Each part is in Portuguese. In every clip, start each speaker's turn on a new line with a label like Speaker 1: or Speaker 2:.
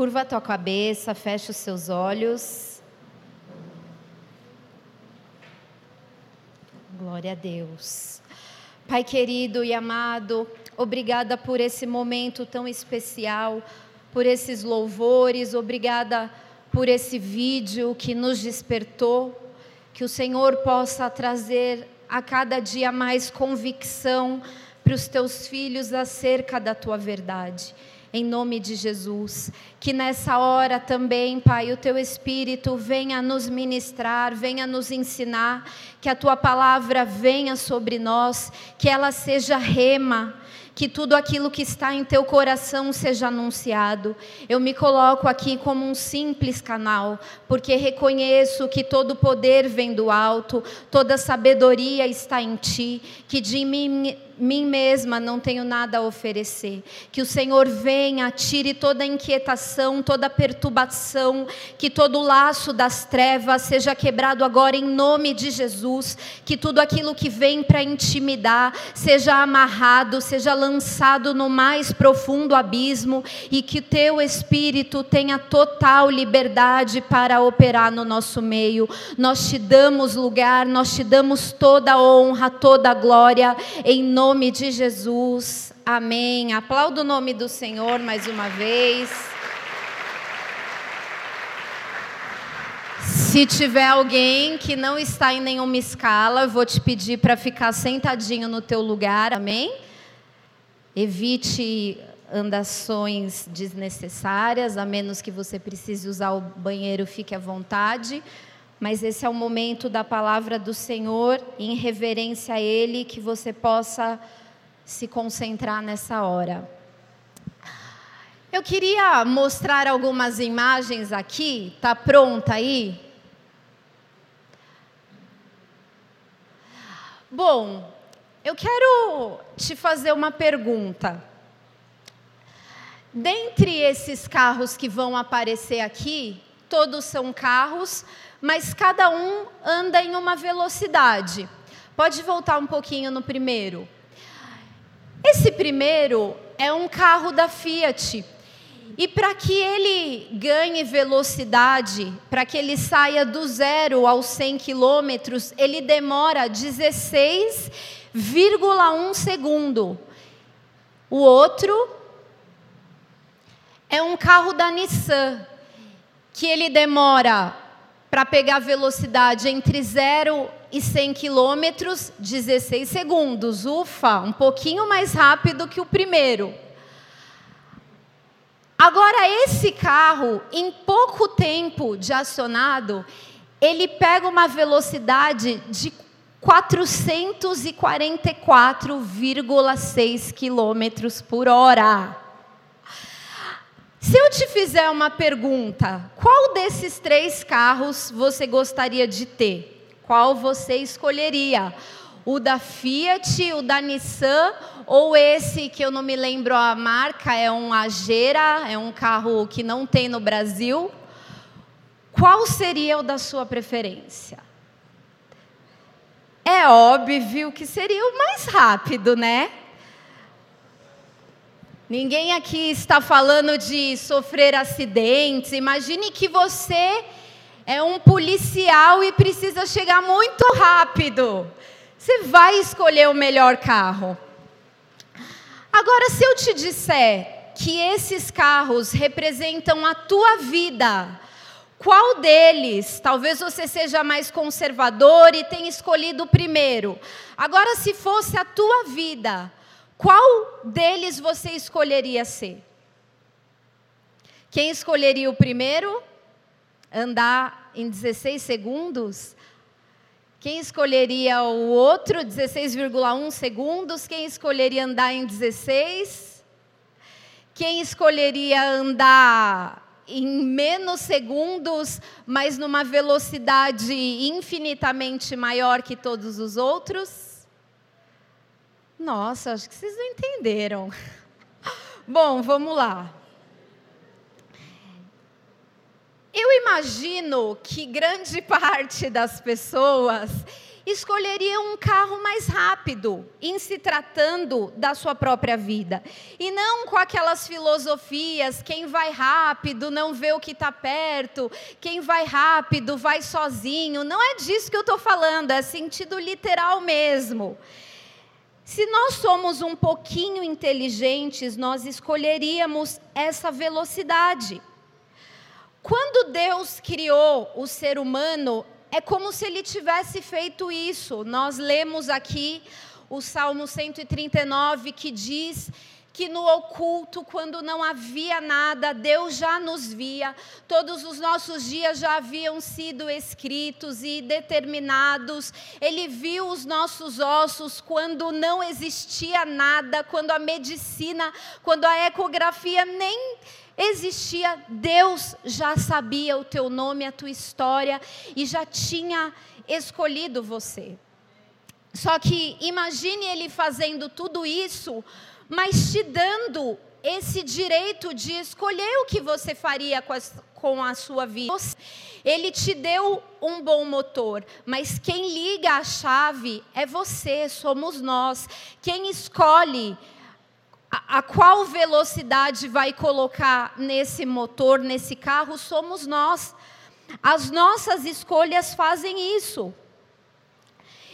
Speaker 1: Curva a tua cabeça, fecha os seus olhos. Glória a Deus. Pai querido e amado, obrigada por esse momento tão especial, por esses louvores, obrigada por esse vídeo que nos despertou, que o Senhor possa trazer a cada dia mais convicção para os teus filhos acerca da tua verdade em nome de Jesus. Que nessa hora também, Pai, o teu Espírito venha nos ministrar, venha nos ensinar, que a tua palavra venha sobre nós, que ela seja rema que tudo aquilo que está em teu coração seja anunciado. Eu me coloco aqui como um simples canal, porque reconheço que todo poder vem do alto, toda sabedoria está em ti, que de mim mim mesma não tenho nada a oferecer. Que o Senhor venha, tire toda a inquietação, toda a perturbação, que todo o laço das trevas seja quebrado agora em nome de Jesus. Que tudo aquilo que vem para intimidar seja amarrado, seja lançado no mais profundo abismo e que teu Espírito tenha total liberdade para operar no nosso meio. Nós te damos lugar, nós te damos toda a honra, toda a glória, em nome nome de Jesus. Amém. Aplaudo o nome do Senhor mais uma vez. Se tiver alguém que não está em nenhuma escala, eu vou te pedir para ficar sentadinho no teu lugar. Amém? Evite andações desnecessárias, a menos que você precise usar o banheiro, fique à vontade mas esse é o momento da palavra do Senhor, em reverência a Ele, que você possa se concentrar nessa hora. Eu queria mostrar algumas imagens aqui, tá pronta aí? Bom, eu quero te fazer uma pergunta. Dentre esses carros que vão aparecer aqui, todos são carros mas cada um anda em uma velocidade. Pode voltar um pouquinho no primeiro. Esse primeiro é um carro da Fiat. E para que ele ganhe velocidade, para que ele saia do zero aos 100 quilômetros, ele demora 16,1 segundo. O outro é um carro da Nissan, que ele demora para pegar velocidade entre 0 e 100 quilômetros, 16 segundos. Ufa, um pouquinho mais rápido que o primeiro. Agora, esse carro, em pouco tempo de acionado, ele pega uma velocidade de 444,6 quilômetros por hora. Se eu te fizer uma pergunta, qual desses três carros você gostaria de ter? Qual você escolheria? O da Fiat, o da Nissan ou esse que eu não me lembro a marca, é um Agera, é um carro que não tem no Brasil? Qual seria o da sua preferência? É óbvio que seria o mais rápido, né? Ninguém aqui está falando de sofrer acidentes. Imagine que você é um policial e precisa chegar muito rápido. Você vai escolher o melhor carro. Agora, se eu te disser que esses carros representam a tua vida, qual deles? Talvez você seja mais conservador e tenha escolhido o primeiro. Agora, se fosse a tua vida, qual deles você escolheria ser? Quem escolheria o primeiro? Andar em 16 segundos? Quem escolheria o outro, 16,1 segundos? Quem escolheria andar em 16? Quem escolheria andar em menos segundos, mas numa velocidade infinitamente maior que todos os outros? Nossa, acho que vocês não entenderam. Bom, vamos lá. Eu imagino que grande parte das pessoas escolheria um carro mais rápido em se tratando da sua própria vida. E não com aquelas filosofias: quem vai rápido não vê o que está perto, quem vai rápido vai sozinho. Não é disso que eu estou falando, é sentido literal mesmo. Se nós somos um pouquinho inteligentes, nós escolheríamos essa velocidade. Quando Deus criou o ser humano, é como se ele tivesse feito isso. Nós lemos aqui o Salmo 139 que diz que no oculto, quando não havia nada, Deus já nos via, todos os nossos dias já haviam sido escritos e determinados. Ele viu os nossos ossos quando não existia nada, quando a medicina, quando a ecografia nem existia, Deus já sabia o teu nome, a tua história e já tinha escolhido você. Só que imagine ele fazendo tudo isso, mas te dando esse direito de escolher o que você faria com a, com a sua vida. Ele te deu um bom motor, mas quem liga a chave é você, somos nós. Quem escolhe a, a qual velocidade vai colocar nesse motor, nesse carro, somos nós. As nossas escolhas fazem isso.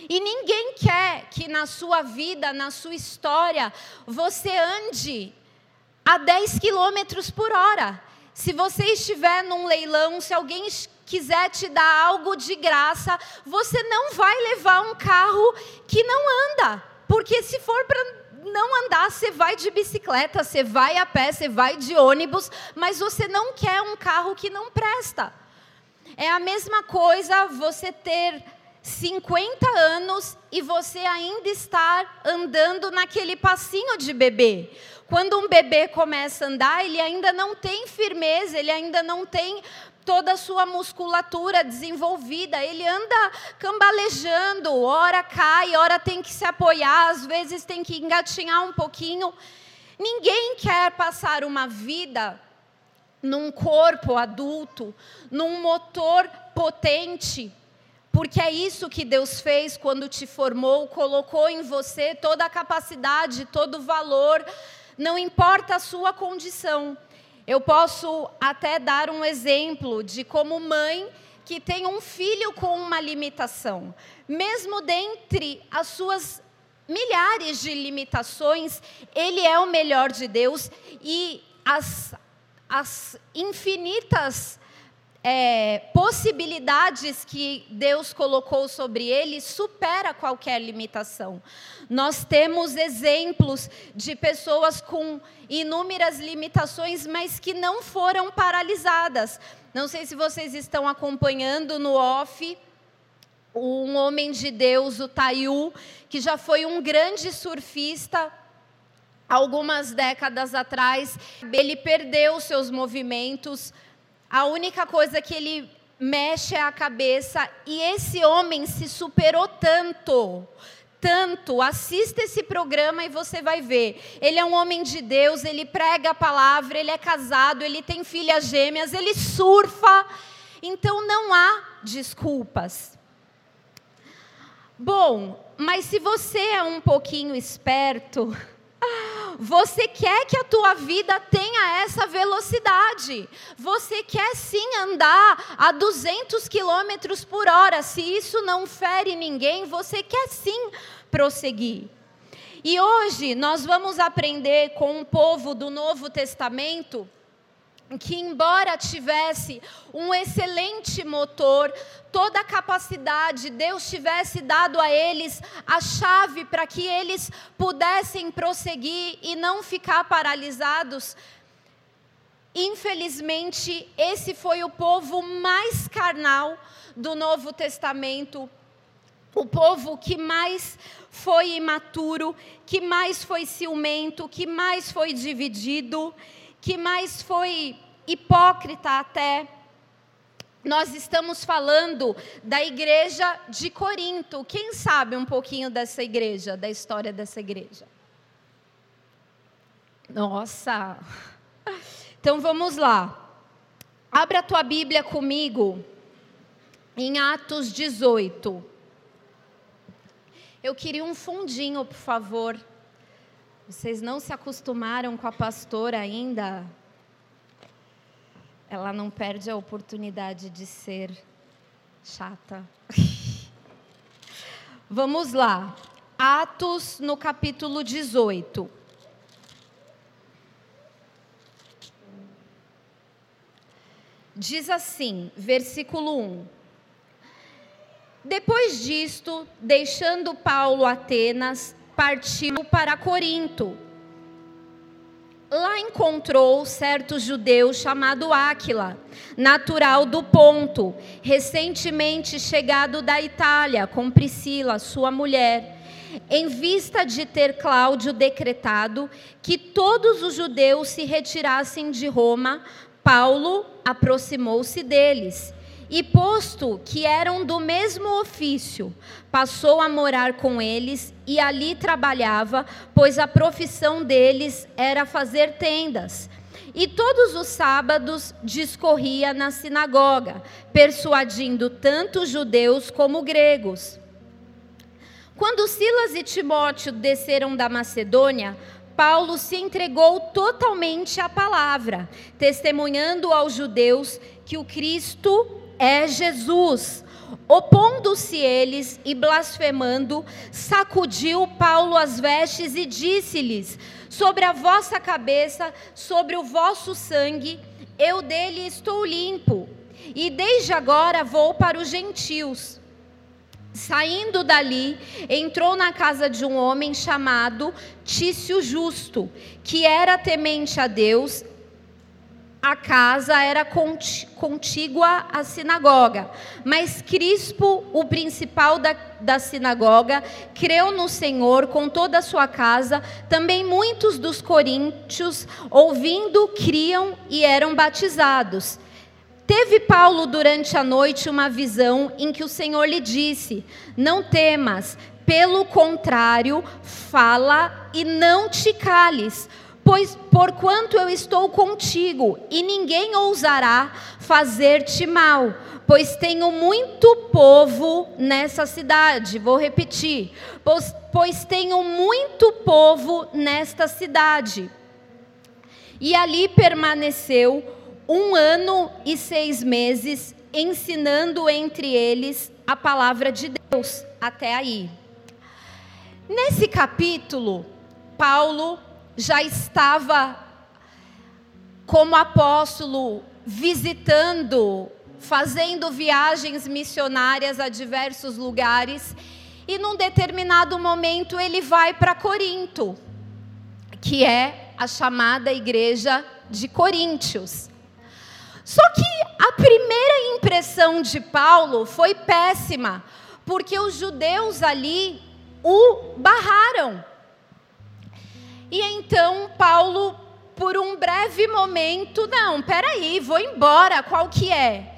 Speaker 1: E ninguém quer que na sua vida, na sua história, você ande a 10 quilômetros por hora. Se você estiver num leilão, se alguém quiser te dar algo de graça, você não vai levar um carro que não anda. Porque se for para não andar, você vai de bicicleta, você vai a pé, você vai de ônibus, mas você não quer um carro que não presta. É a mesma coisa você ter 50 anos e você ainda estar andando naquele passinho de bebê. Quando um bebê começa a andar, ele ainda não tem firmeza, ele ainda não tem toda a sua musculatura desenvolvida. Ele anda cambalejando, hora cai, hora tem que se apoiar, às vezes tem que engatinhar um pouquinho. Ninguém quer passar uma vida num corpo adulto, num motor potente, porque é isso que Deus fez quando te formou, colocou em você toda a capacidade, todo o valor, não importa a sua condição. Eu posso até dar um exemplo de como mãe que tem um filho com uma limitação. Mesmo dentre as suas milhares de limitações, ele é o melhor de Deus e as, as infinitas é, possibilidades que Deus colocou sobre ele supera qualquer limitação. Nós temos exemplos de pessoas com inúmeras limitações, mas que não foram paralisadas. Não sei se vocês estão acompanhando no off um homem de Deus, o Taiu, que já foi um grande surfista algumas décadas atrás. Ele perdeu seus movimentos a única coisa que ele mexe é a cabeça e esse homem se superou tanto, tanto. Assista esse programa e você vai ver. Ele é um homem de Deus, ele prega a palavra, ele é casado, ele tem filhas gêmeas, ele surfa. Então não há desculpas. Bom, mas se você é um pouquinho esperto, você quer que a tua vida tenha essa velocidade. Você quer sim andar a 200 quilômetros por hora. Se isso não fere ninguém, você quer sim prosseguir. E hoje nós vamos aprender com um povo do Novo Testamento que, embora tivesse um excelente motor, toda a capacidade, Deus tivesse dado a eles a chave para que eles pudessem prosseguir e não ficar paralisados. Infelizmente, esse foi o povo mais carnal do Novo Testamento, o povo que mais foi imaturo, que mais foi ciumento, que mais foi dividido que mais foi hipócrita até. Nós estamos falando da igreja de Corinto. Quem sabe um pouquinho dessa igreja, da história dessa igreja? Nossa! Então vamos lá. Abra a tua Bíblia comigo em Atos 18. Eu queria um fundinho, por favor. Vocês não se acostumaram com a pastora ainda? Ela não perde a oportunidade de ser chata. Vamos lá. Atos no capítulo 18. Diz assim, versículo 1. Depois disto, deixando Paulo Atenas, partiu para Corinto. Lá encontrou certo judeu chamado Áquila, natural do Ponto, recentemente chegado da Itália com Priscila, sua mulher, em vista de ter Cláudio decretado que todos os judeus se retirassem de Roma, Paulo aproximou-se deles e, posto que eram do mesmo ofício, passou a morar com eles e ali trabalhava, pois a profissão deles era fazer tendas. E todos os sábados discorria na sinagoga, persuadindo tanto judeus como gregos. Quando Silas e Timóteo desceram da Macedônia, Paulo se entregou totalmente à palavra, testemunhando aos judeus que o Cristo é Jesus. Opondo-se eles e blasfemando, sacudiu Paulo as vestes e disse-lhes: Sobre a vossa cabeça, sobre o vosso sangue, eu dele estou limpo, e desde agora vou para os gentios. Saindo dali, entrou na casa de um homem chamado Tício Justo, que era temente a Deus. A casa era contígua à sinagoga, mas Crispo, o principal da, da sinagoga, creu no Senhor com toda a sua casa. Também muitos dos coríntios, ouvindo, criam e eram batizados. Teve Paulo durante a noite uma visão em que o Senhor lhe disse: Não temas, pelo contrário, fala e não te cales, pois porquanto eu estou contigo, e ninguém ousará fazer-te mal, pois tenho muito povo nessa cidade. Vou repetir: pois, pois tenho muito povo nesta cidade. E ali permaneceu um ano e seis meses ensinando entre eles a palavra de Deus. Até aí. Nesse capítulo, Paulo já estava como apóstolo visitando, fazendo viagens missionárias a diversos lugares, e num determinado momento ele vai para Corinto, que é a chamada igreja de Coríntios. Só que a primeira impressão de Paulo foi péssima, porque os judeus ali o barraram. E então Paulo, por um breve momento, não, peraí, vou embora, qual que é?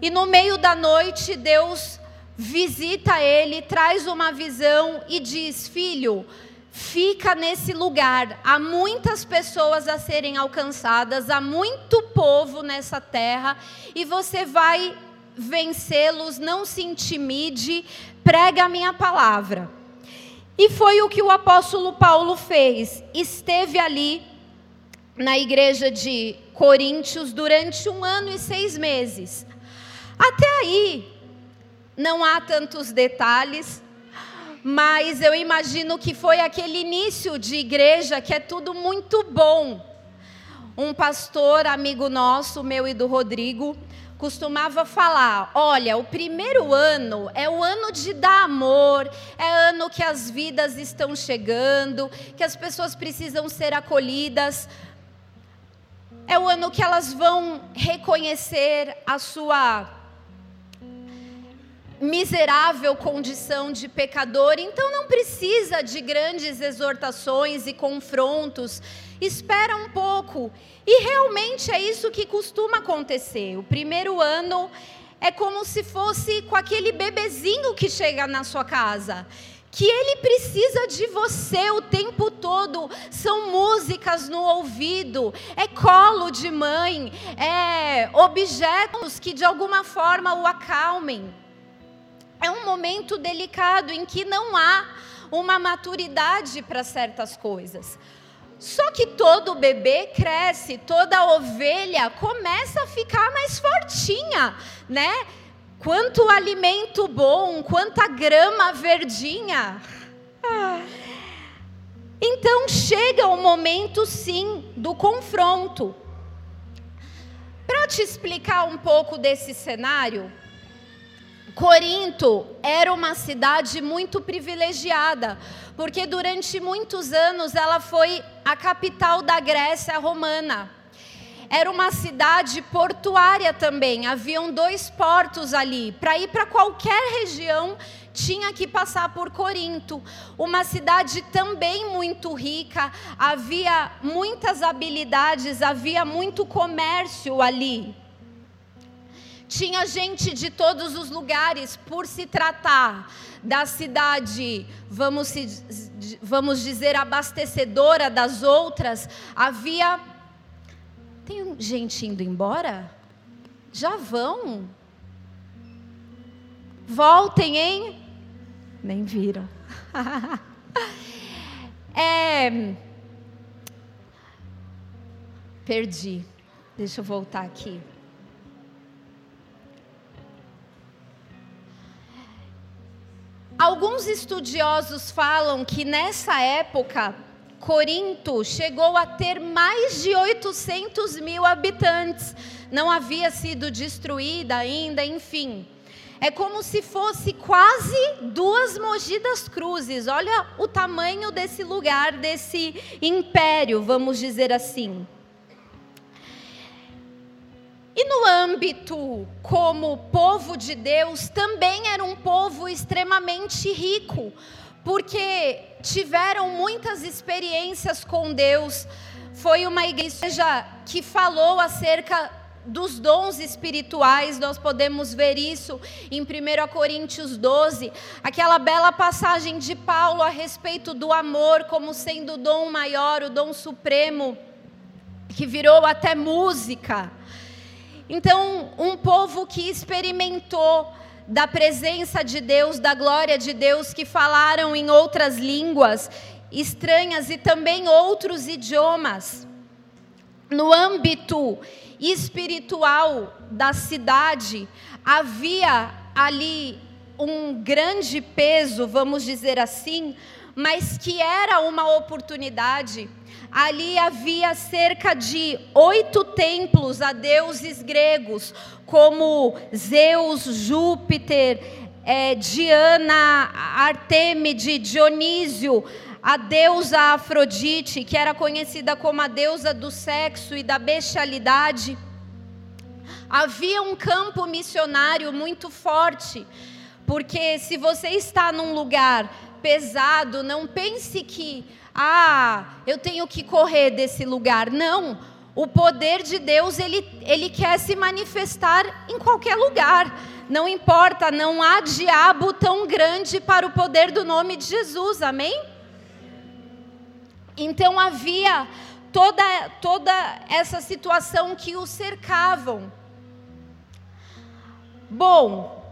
Speaker 1: E no meio da noite, Deus visita ele, traz uma visão e diz: Filho, fica nesse lugar. Há muitas pessoas a serem alcançadas, há muito povo nessa terra e você vai vencê-los. Não se intimide, prega a minha palavra. E foi o que o apóstolo Paulo fez. Esteve ali na igreja de Coríntios durante um ano e seis meses. Até aí, não há tantos detalhes, mas eu imagino que foi aquele início de igreja que é tudo muito bom. Um pastor, amigo nosso, meu e do Rodrigo, costumava falar: olha, o primeiro ano é o ano de dar amor, é ano que as vidas estão chegando, que as pessoas precisam ser acolhidas, é o ano que elas vão reconhecer a sua miserável condição de pecador, então não precisa de grandes exortações e confrontos. Espera um pouco. E realmente é isso que costuma acontecer. O primeiro ano é como se fosse com aquele bebezinho que chega na sua casa, que Ele precisa de você o tempo todo. São músicas no ouvido, é colo de mãe, é objetos que de alguma forma o acalmem. É um momento delicado em que não há uma maturidade para certas coisas. Só que todo bebê cresce, toda ovelha começa a ficar mais fortinha, né? Quanto alimento bom, quanta grama verdinha. Então chega o momento, sim, do confronto. Para te explicar um pouco desse cenário, Corinto era uma cidade muito privilegiada, porque durante muitos anos ela foi a capital da Grécia romana. Era uma cidade portuária também, haviam dois portos ali. Para ir para qualquer região, tinha que passar por Corinto, uma cidade também muito rica, havia muitas habilidades, havia muito comércio ali. Tinha gente de todos os lugares, por se tratar da cidade, vamos, se, vamos dizer, abastecedora das outras, havia. Tem gente indo embora? Já vão. Voltem, hein? Nem viram. é. Perdi. Deixa eu voltar aqui. Alguns estudiosos falam que nessa época, Corinto chegou a ter mais de 800 mil habitantes. Não havia sido destruída ainda, enfim. É como se fosse quase duas Mogi das Cruzes. Olha o tamanho desse lugar, desse império, vamos dizer assim. E no âmbito como povo de Deus, também era um povo extremamente rico, porque tiveram muitas experiências com Deus. Foi uma igreja que falou acerca dos dons espirituais, nós podemos ver isso em 1 Coríntios 12, aquela bela passagem de Paulo a respeito do amor como sendo o dom maior, o dom supremo, que virou até música. Então, um povo que experimentou da presença de Deus, da glória de Deus, que falaram em outras línguas estranhas e também outros idiomas. No âmbito espiritual da cidade, havia ali um grande peso, vamos dizer assim, mas que era uma oportunidade ali havia cerca de oito templos a deuses gregos, como Zeus, Júpiter, é, Diana, Artemide, Dionísio, a deusa Afrodite, que era conhecida como a deusa do sexo e da bestialidade. Havia um campo missionário muito forte, porque se você está num lugar pesado, não pense que ah, eu tenho que correr desse lugar. Não. O poder de Deus, ele, ele quer se manifestar em qualquer lugar. Não importa, não há diabo tão grande para o poder do nome de Jesus. Amém? Então havia toda, toda essa situação que o cercavam. Bom,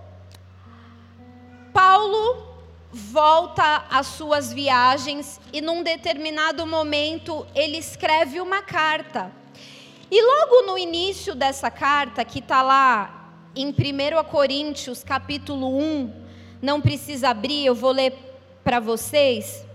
Speaker 1: Paulo volta às suas viagens e num determinado momento ele escreve uma carta. E logo no início dessa carta, que está lá em 1 Coríntios capítulo 1, não precisa abrir, eu vou ler para vocês.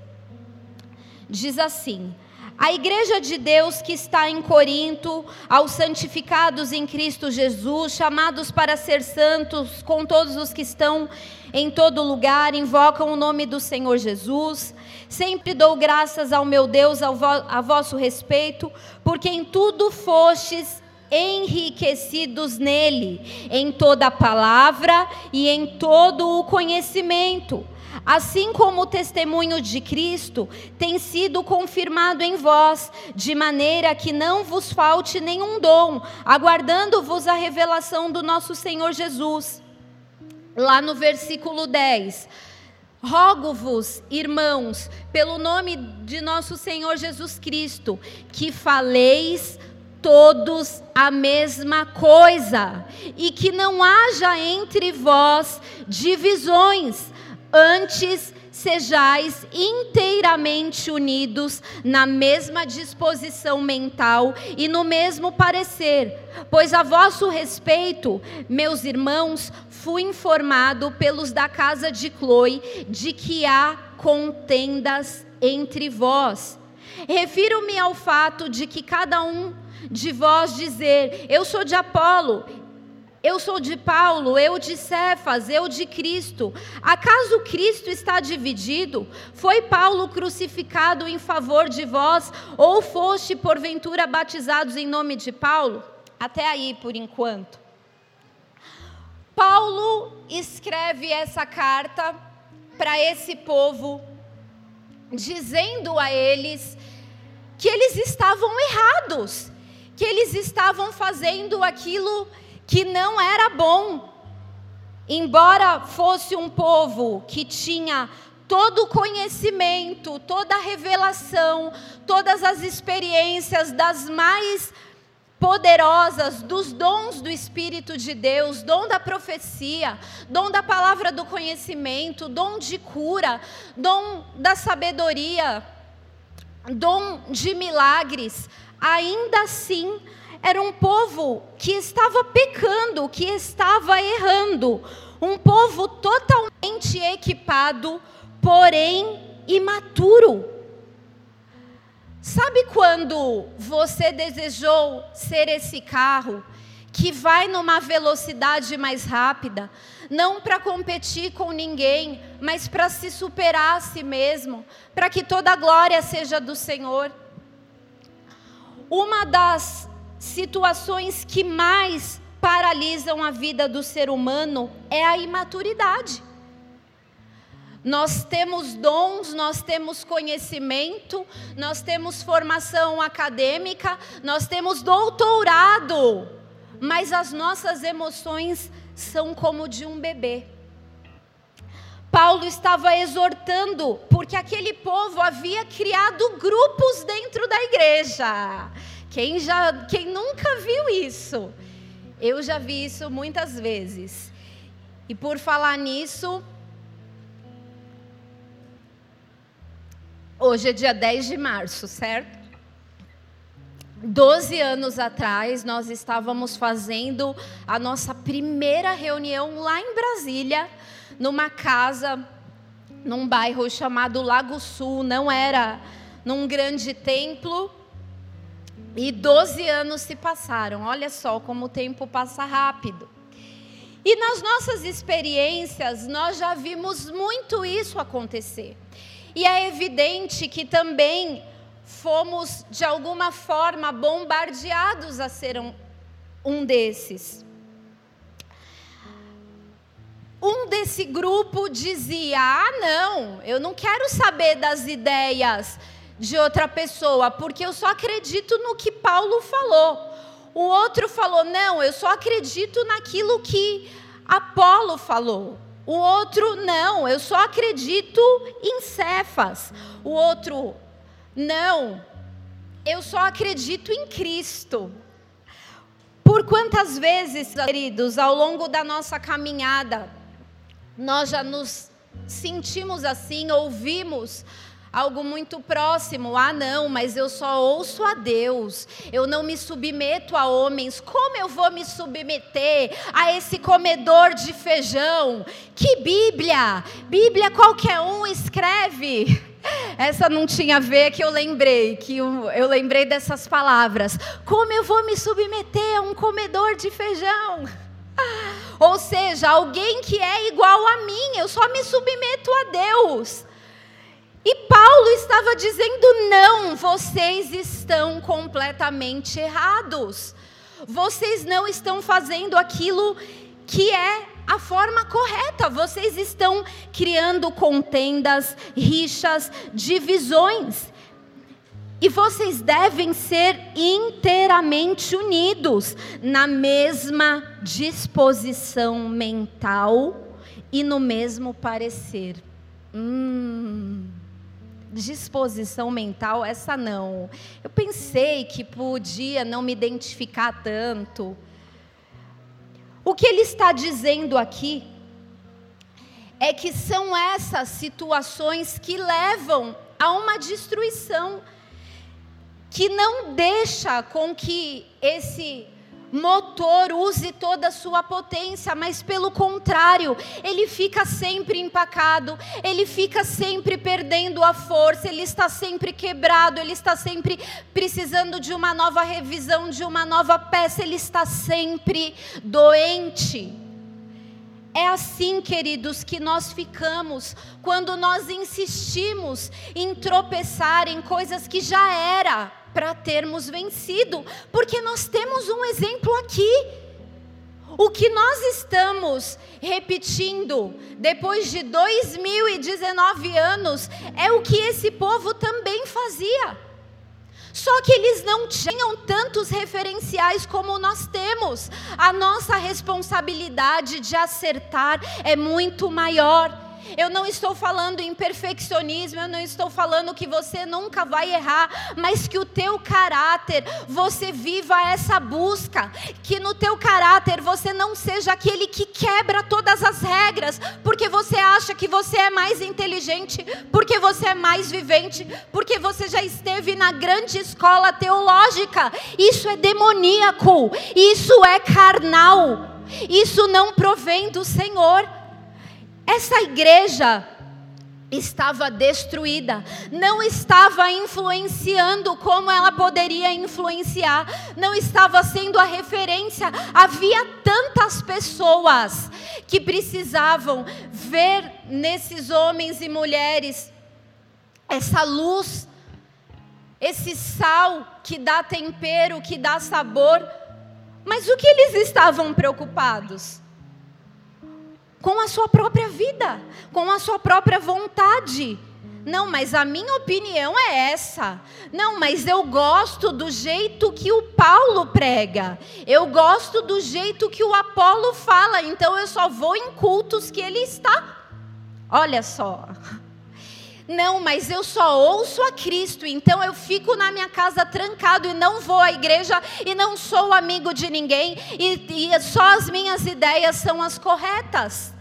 Speaker 1: Diz assim: a igreja de Deus que está em Corinto, aos santificados em Cristo Jesus, chamados para ser santos, com todos os que estão em todo lugar, invocam o nome do Senhor Jesus. Sempre dou graças ao meu Deus ao vo a vosso respeito, porque em tudo fostes enriquecidos nele, em toda a palavra e em todo o conhecimento assim como o testemunho de Cristo tem sido confirmado em vós, de maneira que não vos falte nenhum dom, aguardando-vos a revelação do nosso Senhor Jesus. Lá no versículo 10. Rogo-vos, irmãos, pelo nome de nosso Senhor Jesus Cristo, que faleis todos a mesma coisa, e que não haja entre vós divisões, antes sejais inteiramente unidos na mesma disposição mental e no mesmo parecer, pois a vosso respeito, meus irmãos, fui informado pelos da casa de Chloe de que há contendas entre vós. Refiro-me ao fato de que cada um de vós dizer: Eu sou de Apolo, eu sou de Paulo, eu de Cefas, eu de Cristo. Acaso Cristo está dividido? Foi Paulo crucificado em favor de vós, ou foste porventura batizados em nome de Paulo? Até aí por enquanto. Paulo escreve essa carta para esse povo, dizendo a eles que eles estavam errados, que eles estavam fazendo aquilo que não era bom. Embora fosse um povo que tinha todo o conhecimento, toda a revelação, todas as experiências das mais poderosas dos dons do Espírito de Deus, dom da profecia, dom da palavra do conhecimento, dom de cura, dom da sabedoria, dom de milagres, ainda assim era um povo que estava pecando, que estava errando, um povo totalmente equipado, porém imaturo. Sabe quando você desejou ser esse carro que vai numa velocidade mais rápida, não para competir com ninguém, mas para se superar a si mesmo, para que toda a glória seja do Senhor? Uma das situações que mais paralisam a vida do ser humano é a imaturidade. Nós temos dons, nós temos conhecimento, nós temos formação acadêmica, nós temos doutorado, mas as nossas emoções são como de um bebê. Paulo estava exortando, porque aquele povo havia criado grupos dentro da igreja. Quem já, quem nunca viu isso? Eu já vi isso muitas vezes. E por falar nisso, Hoje é dia 10 de março, certo? Doze anos atrás, nós estávamos fazendo a nossa primeira reunião lá em Brasília, numa casa, num bairro chamado Lago Sul, não era num grande templo. E 12 anos se passaram, olha só como o tempo passa rápido. E nas nossas experiências, nós já vimos muito isso acontecer. E é evidente que também fomos, de alguma forma, bombardeados a ser um, um desses. Um desse grupo dizia: Ah, não, eu não quero saber das ideias de outra pessoa, porque eu só acredito no que Paulo falou. O outro falou: Não, eu só acredito naquilo que Apolo falou. O outro, não, eu só acredito em Cefas. O outro, não, eu só acredito em Cristo. Por quantas vezes, queridos, ao longo da nossa caminhada, nós já nos sentimos assim, ouvimos algo muito próximo. Ah, não, mas eu só ouço a Deus. Eu não me submeto a homens. Como eu vou me submeter a esse comedor de feijão? Que Bíblia? Bíblia qualquer um escreve. Essa não tinha a ver que eu lembrei, que eu, eu lembrei dessas palavras. Como eu vou me submeter a um comedor de feijão? Ou seja, alguém que é igual a mim, eu só me submeto a Deus. E Paulo estava dizendo: não, vocês estão completamente errados. Vocês não estão fazendo aquilo que é a forma correta. Vocês estão criando contendas, rixas, divisões. E vocês devem ser inteiramente unidos na mesma disposição mental e no mesmo parecer. hum, disposição mental, essa não. Eu pensei que podia não me identificar tanto. O que ele está dizendo aqui é que são essas situações que levam a uma destruição, que não deixa com que esse motor use toda a sua potência, mas pelo contrário, ele fica sempre empacado, ele fica sempre perdendo a força, ele está sempre quebrado, ele está sempre precisando de uma nova revisão, de uma nova peça, ele está sempre doente. É assim, queridos, que nós ficamos quando nós insistimos em tropeçar em coisas que já era para termos vencido, porque nós temos um exemplo aqui. O que nós estamos repetindo depois de 2019 anos é o que esse povo também fazia. Só que eles não tinham tantos referenciais como nós temos. A nossa responsabilidade de acertar é muito maior. Eu não estou falando em perfeccionismo, eu não estou falando que você nunca vai errar, mas que o teu caráter, você viva essa busca, que no teu caráter você não seja aquele que quebra todas as regras, porque você acha que você é mais inteligente, porque você é mais vivente, porque você já esteve na grande escola teológica. Isso é demoníaco, isso é carnal. Isso não provém do Senhor. Essa igreja estava destruída, não estava influenciando como ela poderia influenciar, não estava sendo a referência. Havia tantas pessoas que precisavam ver nesses homens e mulheres essa luz, esse sal que dá tempero, que dá sabor. Mas o que eles estavam preocupados? Com a sua própria vida, com a sua própria vontade. Não, mas a minha opinião é essa. Não, mas eu gosto do jeito que o Paulo prega. Eu gosto do jeito que o Apolo fala. Então eu só vou em cultos que ele está. Olha só. Não, mas eu só ouço a Cristo, então eu fico na minha casa trancado e não vou à igreja e não sou amigo de ninguém e, e só as minhas ideias são as corretas.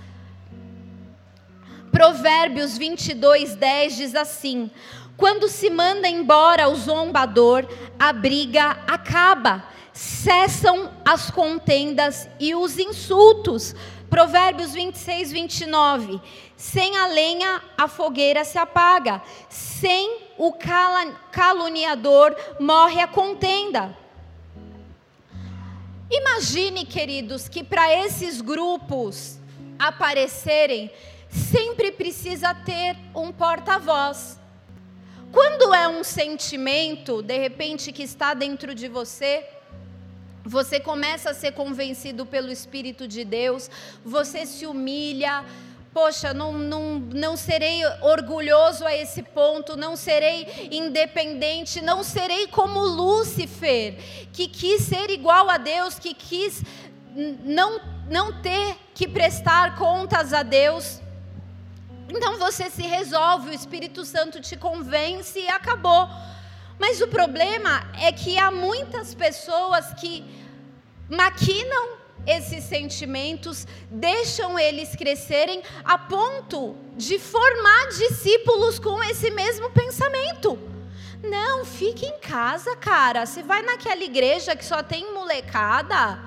Speaker 1: Provérbios 22, 10 diz assim: Quando se manda embora o zombador, a briga acaba, cessam as contendas e os insultos. Provérbios 26, 29. Sem a lenha, a fogueira se apaga. Sem o caluniador, morre a contenda. Imagine, queridos, que para esses grupos aparecerem, sempre precisa ter um porta-voz. Quando é um sentimento, de repente, que está dentro de você, você começa a ser convencido pelo Espírito de Deus, você se humilha, poxa, não, não, não serei orgulhoso a esse ponto, não serei independente, não serei como Lúcifer, que quis ser igual a Deus, que quis não, não ter que prestar contas a Deus. Então você se resolve, o Espírito Santo te convence e acabou. Mas o problema é que há muitas pessoas que maquinam esses sentimentos, deixam eles crescerem a ponto de formar discípulos com esse mesmo pensamento. Não, fique em casa, cara. Você vai naquela igreja que só tem molecada.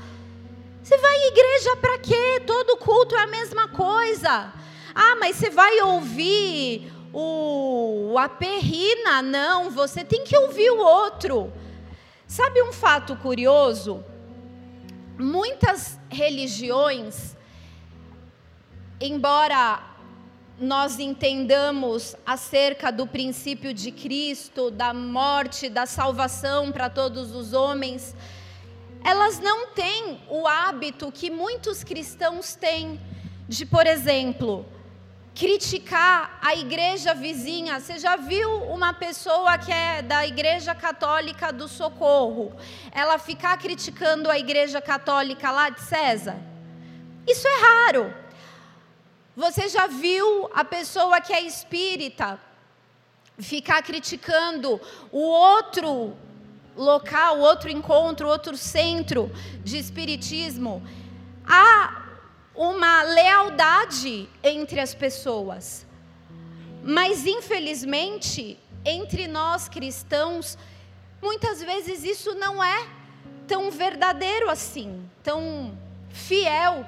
Speaker 1: Você vai em igreja para quê? Todo culto é a mesma coisa. Ah, mas você vai ouvir o, a perrina? Não, você tem que ouvir o outro. Sabe um fato curioso? muitas religiões, embora nós entendamos acerca do princípio de Cristo, da morte, da salvação para todos os homens, elas não têm o hábito que muitos cristãos têm de, por exemplo, criticar a igreja vizinha. Você já viu uma pessoa que é da igreja católica do Socorro, ela ficar criticando a igreja católica lá de César? Isso é raro. Você já viu a pessoa que é espírita ficar criticando o outro local, outro encontro, outro centro de espiritismo? Há uma lealdade entre as pessoas. Mas, infelizmente, entre nós cristãos, muitas vezes isso não é tão verdadeiro assim, tão fiel.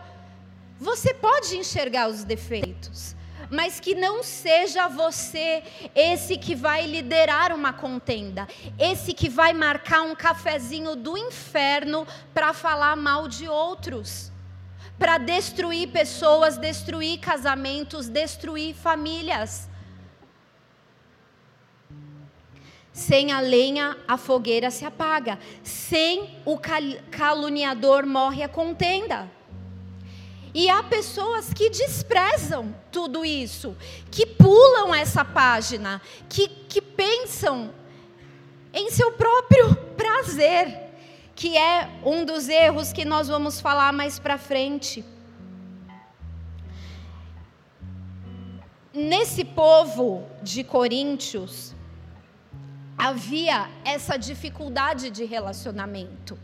Speaker 1: Você pode enxergar os defeitos, mas que não seja você esse que vai liderar uma contenda, esse que vai marcar um cafezinho do inferno para falar mal de outros, para destruir pessoas, destruir casamentos, destruir famílias. Sem a lenha, a fogueira se apaga. Sem o caluniador, morre a contenda. E há pessoas que desprezam tudo isso, que pulam essa página, que, que pensam em seu próprio prazer, que é um dos erros que nós vamos falar mais para frente. Nesse povo de Coríntios, havia essa dificuldade de relacionamento.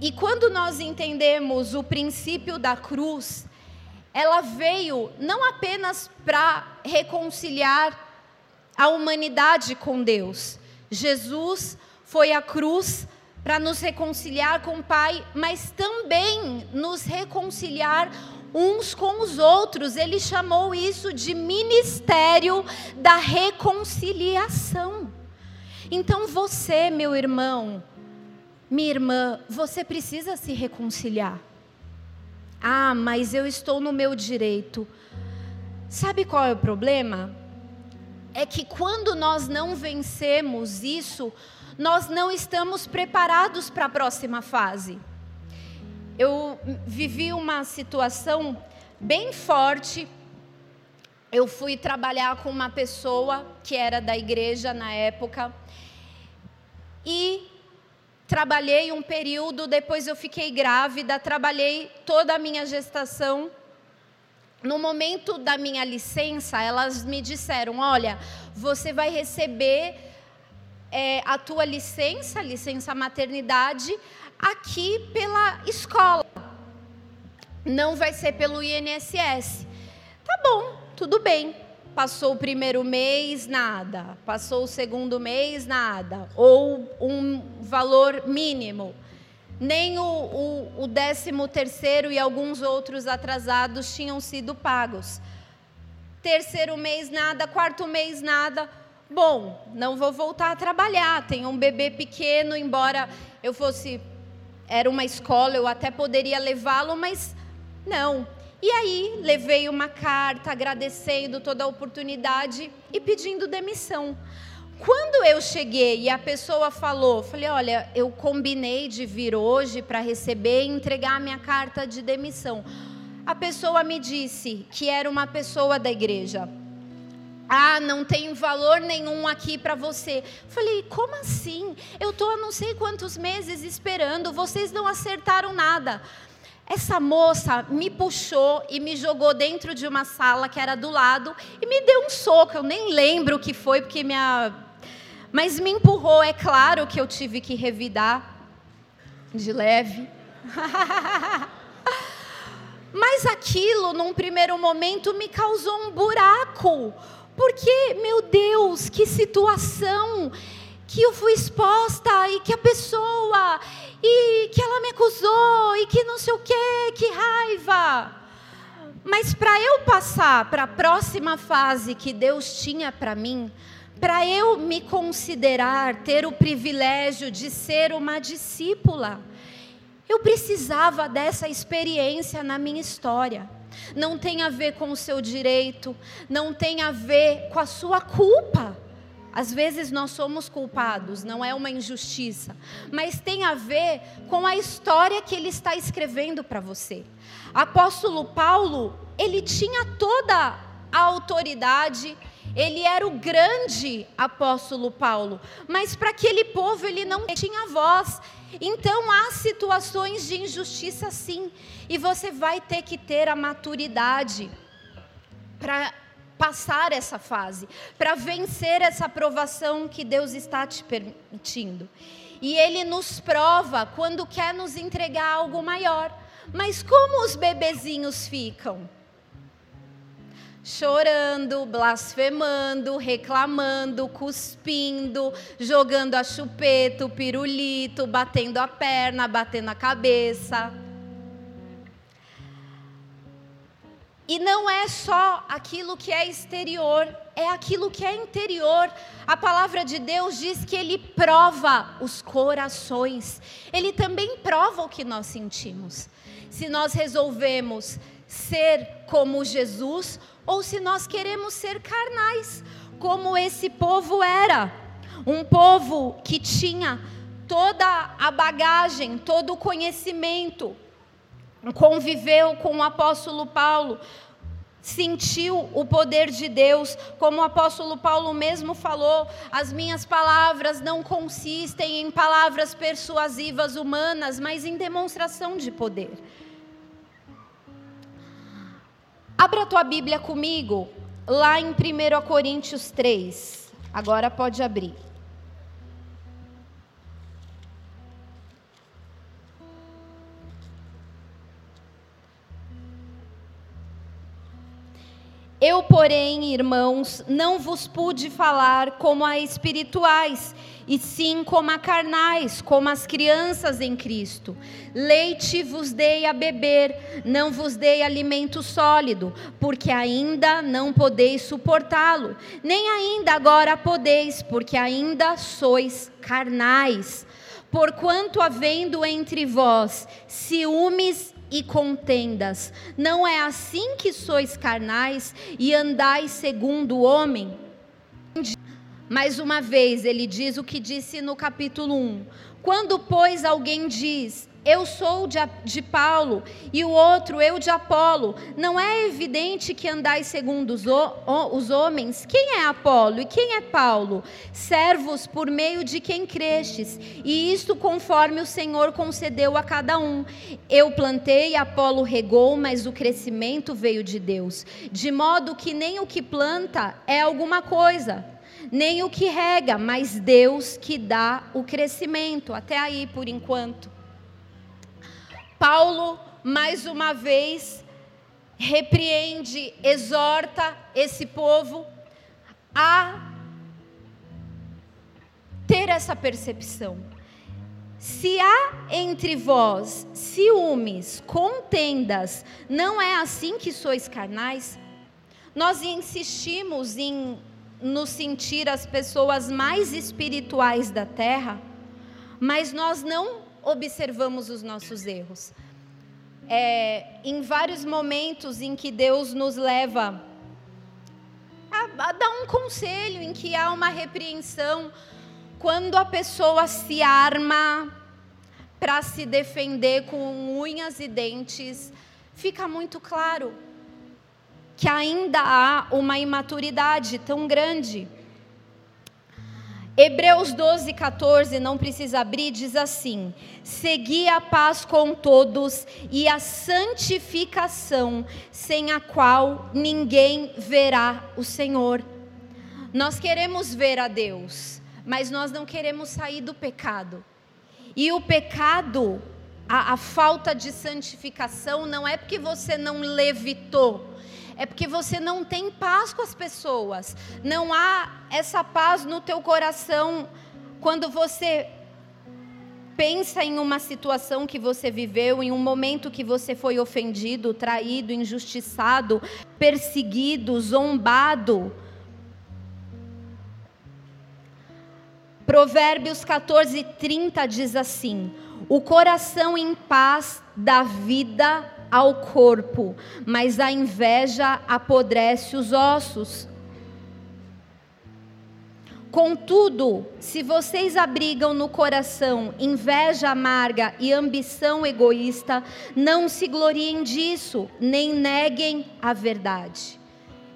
Speaker 1: E quando nós entendemos o princípio da cruz, ela veio não apenas para reconciliar a humanidade com Deus. Jesus foi à cruz para nos reconciliar com o Pai, mas também nos reconciliar uns com os outros. Ele chamou isso de ministério da reconciliação. Então você, meu irmão, minha irmã, você precisa se reconciliar. Ah, mas eu estou no meu direito. Sabe qual é o problema? É que quando nós não vencemos isso, nós não estamos preparados para a próxima fase. Eu vivi uma situação bem forte. Eu fui trabalhar com uma pessoa que era da igreja na época. E Trabalhei um período, depois eu fiquei grávida, trabalhei toda a minha gestação. No momento da minha licença, elas me disseram: Olha, você vai receber é, a tua licença, licença maternidade, aqui pela escola. Não vai ser pelo INSS. Tá bom, tudo bem. Passou o primeiro mês, nada. Passou o segundo mês, nada. Ou um valor mínimo. Nem o, o, o décimo terceiro e alguns outros atrasados tinham sido pagos. Terceiro mês, nada. Quarto mês, nada. Bom, não vou voltar a trabalhar. Tenho um bebê pequeno, embora eu fosse. Era uma escola, eu até poderia levá-lo, mas não. E aí levei uma carta agradecendo toda a oportunidade e pedindo demissão. Quando eu cheguei e a pessoa falou, falei: Olha, eu combinei de vir hoje para receber e entregar a minha carta de demissão. A pessoa me disse que era uma pessoa da igreja. Ah, não tem valor nenhum aqui para você. Falei, como assim? Eu estou há não sei quantos meses esperando, vocês não acertaram nada. Essa moça me puxou e me jogou dentro de uma sala que era do lado e me deu um soco. Eu nem lembro o que foi, porque minha. Mas me empurrou. É claro que eu tive que revidar de leve. Mas aquilo, num primeiro momento, me causou um buraco. Porque, meu Deus, que situação! que eu fui exposta e que a pessoa e que ela me acusou e que não sei o que, que raiva. Mas para eu passar para a próxima fase que Deus tinha para mim, para eu me considerar ter o privilégio de ser uma discípula, eu precisava dessa experiência na minha história. Não tem a ver com o seu direito, não tem a ver com a sua culpa. Às vezes nós somos culpados, não é uma injustiça, mas tem a ver com a história que ele está escrevendo para você. Apóstolo Paulo, ele tinha toda a autoridade, ele era o grande apóstolo Paulo, mas para aquele povo ele não tinha voz. Então há situações de injustiça sim, e você vai ter que ter a maturidade para passar essa fase, para vencer essa provação que Deus está te permitindo. E Ele nos prova quando quer nos entregar algo maior. Mas como os bebezinhos ficam? Chorando, blasfemando, reclamando, cuspindo, jogando a chupeta, o pirulito, batendo a perna, batendo a cabeça. E não é só aquilo que é exterior, é aquilo que é interior. A palavra de Deus diz que Ele prova os corações, Ele também prova o que nós sentimos. Se nós resolvemos ser como Jesus ou se nós queremos ser carnais, como esse povo era. Um povo que tinha toda a bagagem, todo o conhecimento, conviveu com o apóstolo Paulo, sentiu o poder de Deus, como o apóstolo Paulo mesmo falou: as minhas palavras não consistem em palavras persuasivas humanas, mas em demonstração de poder. Abra a tua Bíblia comigo, lá em 1 Coríntios 3. Agora pode abrir. Eu, porém, irmãos, não vos pude falar como a espirituais, e sim como a carnais, como as crianças em Cristo. Leite vos dei a beber, não vos dei alimento sólido, porque ainda não podeis suportá-lo, nem ainda agora podeis, porque ainda sois carnais. Porquanto havendo entre vós ciúmes e contendas. Não é assim que sois carnais e andais segundo o homem? Mais uma vez, ele diz o que disse no capítulo 1. Quando, pois, alguém diz, eu sou de, de, Paulo, e o outro, eu de Apolo. Não é evidente que andais segundo os, os homens? Quem é Apolo e quem é Paulo? Servos por meio de quem crestes, e isto conforme o Senhor concedeu a cada um. Eu plantei, Apolo regou, mas o crescimento veio de Deus. De modo que nem o que planta é alguma coisa nem o que rega, mas Deus que dá o crescimento. Até aí, por enquanto. Paulo, mais uma vez, repreende, exorta esse povo a ter essa percepção. Se há entre vós ciúmes, contendas, não é assim que sois carnais? Nós insistimos em nos sentir as pessoas mais espirituais da terra, mas nós não observamos os nossos erros. É, em vários momentos em que Deus nos leva a, a dar um conselho, em que há uma repreensão, quando a pessoa se arma para se defender com unhas e dentes, fica muito claro que ainda há uma imaturidade tão grande. Hebreus 12, 14, não precisa abrir, diz assim: Segui a paz com todos e a santificação, sem a qual ninguém verá o Senhor. Nós queremos ver a Deus, mas nós não queremos sair do pecado. E o pecado, a, a falta de santificação, não é porque você não levitou é porque você não tem paz com as pessoas. Não há essa paz no teu coração quando você pensa em uma situação que você viveu, em um momento que você foi ofendido, traído, injustiçado, perseguido, zombado. Provérbios 14, 30 diz assim: O coração em paz dá vida ao corpo, mas a inveja apodrece os ossos. Contudo, se vocês abrigam no coração inveja amarga e ambição egoísta, não se gloriem disso, nem neguem a verdade.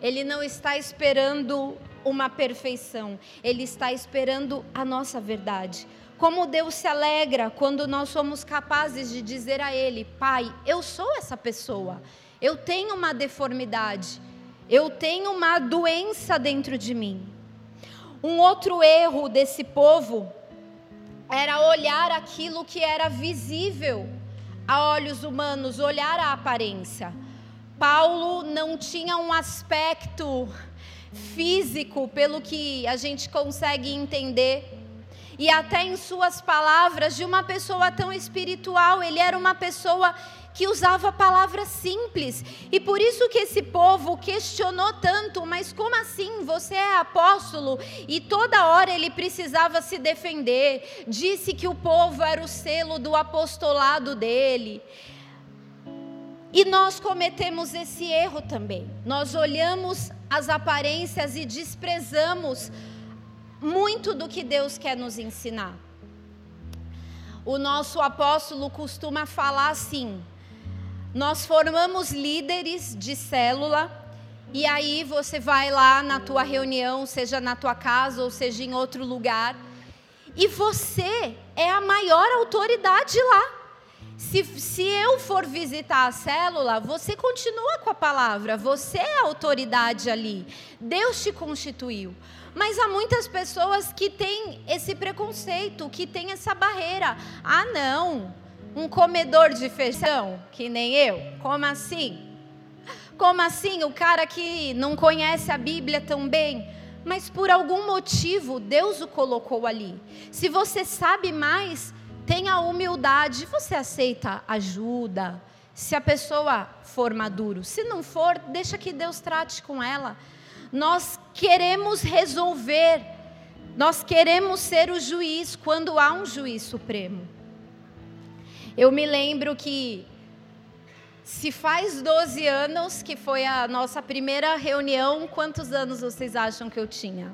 Speaker 1: Ele não está esperando uma perfeição, ele está esperando a nossa verdade. Como Deus se alegra quando nós somos capazes de dizer a Ele: Pai, eu sou essa pessoa, eu tenho uma deformidade, Eu tenho uma doença dentro de mim. Um outro erro desse povo era olhar aquilo que era visível a olhos humanos, olhar a aparência. Paulo não tinha um aspecto físico, pelo que a gente consegue entender, e até em suas palavras, de uma pessoa tão espiritual, ele era uma pessoa que usava palavras simples. E por isso que esse povo questionou tanto, mas como assim? Você é apóstolo? E toda hora ele precisava se defender. Disse que o povo era o selo do apostolado dele. E nós cometemos esse erro também. Nós olhamos as aparências e desprezamos muito do que Deus quer nos ensinar. O nosso apóstolo costuma falar assim: nós formamos líderes de célula e aí você vai lá na tua reunião, seja na tua casa ou seja em outro lugar, e você é a maior autoridade lá. Se, se eu for visitar a célula, você continua com a palavra, você é a autoridade ali. Deus te constituiu. Mas há muitas pessoas que têm esse preconceito, que têm essa barreira. Ah, não, um comedor de feijão, que nem eu? Como assim? Como assim? O cara que não conhece a Bíblia tão bem, mas por algum motivo Deus o colocou ali. Se você sabe mais, tenha humildade, você aceita ajuda. Se a pessoa for maduro, se não for, deixa que Deus trate com ela. Nós queremos resolver, nós queremos ser o juiz quando há um juiz supremo. Eu me lembro que se faz 12 anos que foi a nossa primeira reunião, quantos anos vocês acham que eu tinha?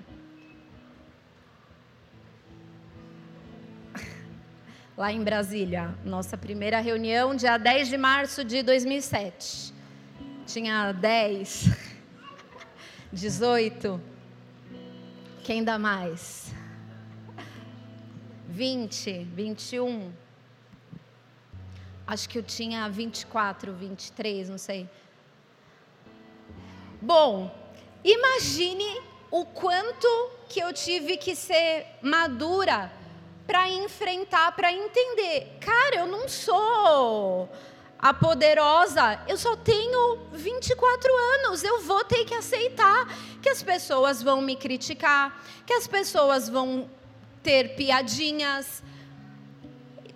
Speaker 1: lá em Brasília. Nossa primeira reunião, dia 10 de março de 2007. Tinha 10, 18. Quem dá mais? 20, 21. Acho que eu tinha 24, 23, não sei. Bom, imagine o quanto que eu tive que ser madura para enfrentar, para entender. Cara, eu não sou a poderosa, eu só tenho 24 anos, eu vou ter que aceitar que as pessoas vão me criticar, que as pessoas vão ter piadinhas.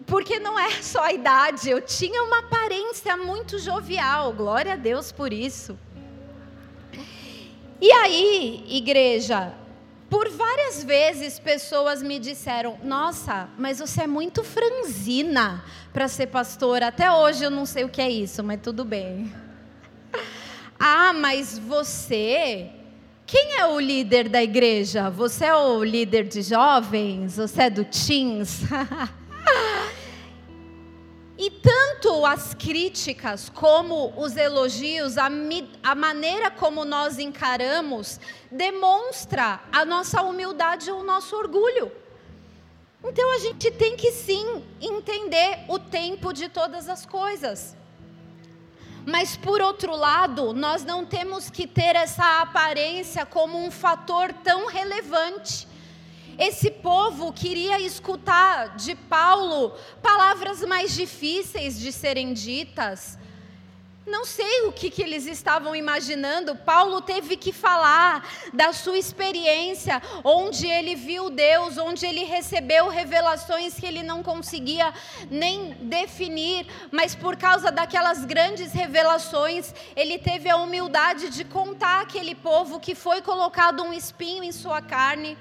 Speaker 1: Porque não é só a idade, eu tinha uma aparência muito jovial, glória a Deus por isso. E aí, igreja, por várias vezes pessoas me disseram: Nossa, mas você é muito franzina para ser pastora. Até hoje eu não sei o que é isso, mas tudo bem. Ah, mas você. Quem é o líder da igreja? Você é o líder de jovens? Você é do teens? E tanto as críticas como os elogios, a, a, maneira como nós encaramos, demonstra a nossa humildade ou o nosso orgulho. Então a gente tem que sim entender o tempo de todas as coisas. Mas por outro lado, nós não temos que ter essa aparência como um fator tão relevante. Esse povo queria escutar de Paulo palavras mais difíceis de serem ditas. Não sei o que, que, eles estavam imaginando. Paulo teve que falar da sua experiência, onde ele viu Deus, onde ele recebeu revelações que ele não conseguia nem definir, mas por causa daquelas grandes revelações, ele teve a humildade de contar aquele povo que foi colocado um espinho em sua carne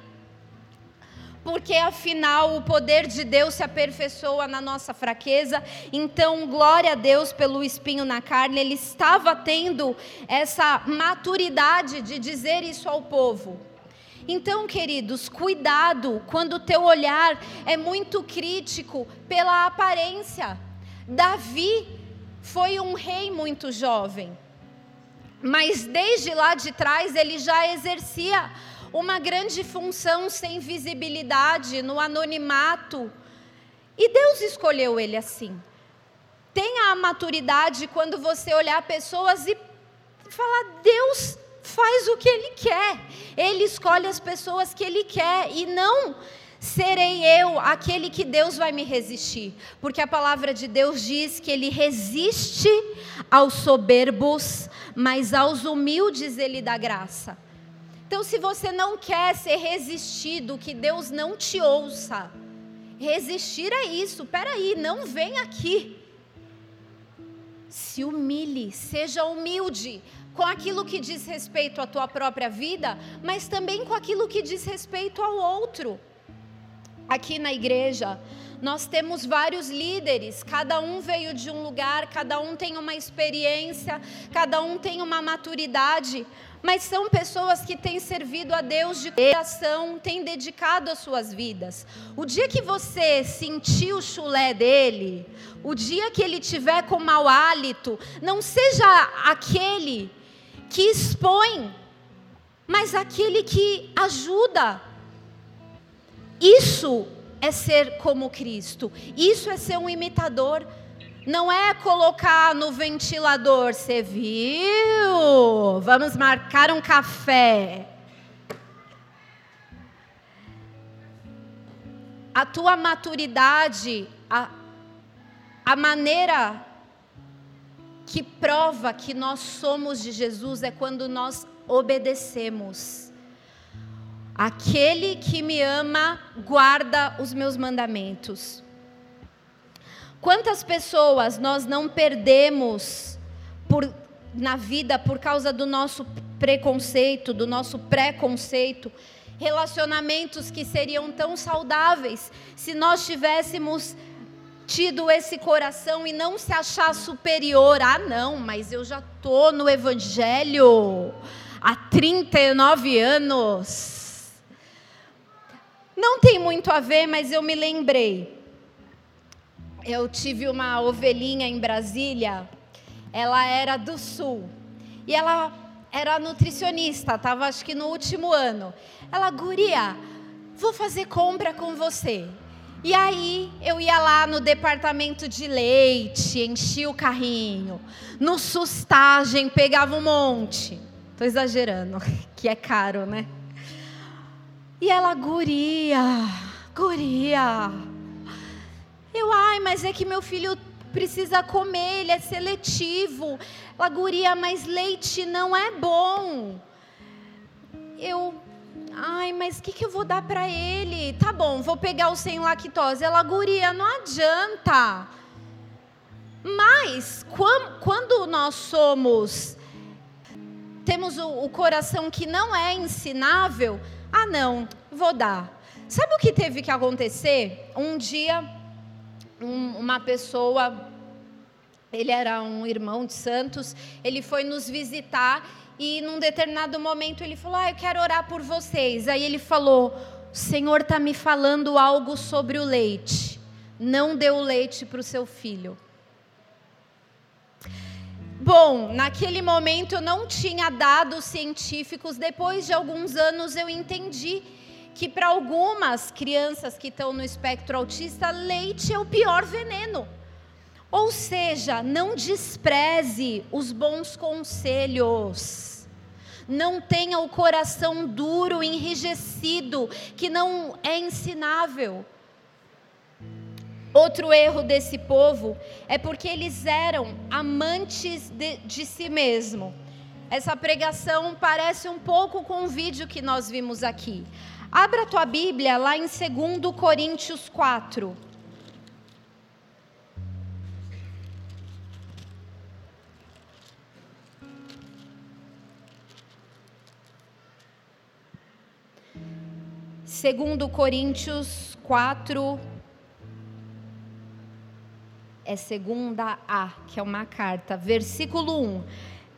Speaker 1: porque afinal o poder de Deus se aperfeiçoa na nossa fraqueza. Então, glória a Deus pelo espinho na carne, ele estava tendo essa maturidade de dizer isso ao povo. Então, queridos, cuidado quando o teu olhar é muito crítico pela aparência. Davi foi um rei muito jovem, mas desde lá de trás ele já exercia uma grande função sem visibilidade, no anonimato. E Deus escolheu ele assim. Tenha a maturidade quando você olhar pessoas e falar: Deus faz o que ele quer. Ele escolhe as pessoas que ele quer e não serei eu aquele que Deus vai me resistir, porque a palavra de Deus diz que ele resiste aos soberbos, mas aos humildes ele dá graça. Então, se você não quer ser resistido, que Deus não te ouça, resistir é isso. Peraí, não vem aqui. Se humilhe, seja humilde com aquilo que diz respeito à tua própria vida, mas também com aquilo que diz respeito ao outro. Aqui na igreja, nós temos vários líderes, cada um veio de um lugar, cada um tem uma experiência, cada um tem uma maturidade, mas são pessoas que têm servido a Deus de coração, têm dedicado as suas vidas. O dia que você sentir o chulé dele, o dia que ele tiver com mau hálito, não seja aquele que expõe, mas aquele que ajuda. Isso é ser como Cristo. Isso é ser um imitador. Não é colocar no ventilador, você viu? Vamos marcar um café. A tua maturidade, a, a maneira que prova que nós somos de Jesus é quando nós obedecemos. Aquele que me ama guarda os meus mandamentos. Quantas pessoas nós não perdemos por, na vida por causa do nosso preconceito, do nosso preconceito, relacionamentos que seriam tão saudáveis se nós tivéssemos tido esse coração e não se achar superior. Ah, não, mas eu já tô no evangelho há 39 anos. Não tem muito a ver, mas eu me lembrei. Eu tive uma ovelhinha em Brasília, ela era do sul. E ela era nutricionista, estava acho que no último ano. Ela, guria, vou fazer compra com você. E aí eu ia lá no departamento de leite, enchia o carrinho. No sustagem pegava um monte. Estou exagerando, que é caro, né? E ela, guria, guria. Eu, ai, mas é que meu filho precisa comer, ele é seletivo. Ela, guria, mas leite não é bom. Eu, ai, mas o que, que eu vou dar para ele? Tá bom, vou pegar o sem lactose. Ela, guria, não adianta. Mas, quando nós somos, temos o coração que não é ensinável, ah, não, vou dar. Sabe o que teve que acontecer? Um dia, um, uma pessoa, ele era um irmão de Santos, ele foi nos visitar e num determinado momento ele falou: Ah, eu quero orar por vocês. Aí ele falou: O Senhor está me falando algo sobre o leite. Não deu o leite para o seu filho. Bom, naquele momento eu não tinha dados científicos, depois de alguns anos eu entendi que para algumas crianças que estão no espectro autista, leite é o pior veneno. Ou seja, não despreze os bons conselhos. Não tenha o coração duro, enrijecido, que não é ensinável. Outro erro desse povo é porque eles eram amantes de, de si mesmo. Essa pregação parece um pouco com o vídeo que nós vimos aqui. Abra a tua Bíblia lá em 2 Coríntios 4. Segundo Coríntios 4, é segunda A, que é uma carta, versículo 1.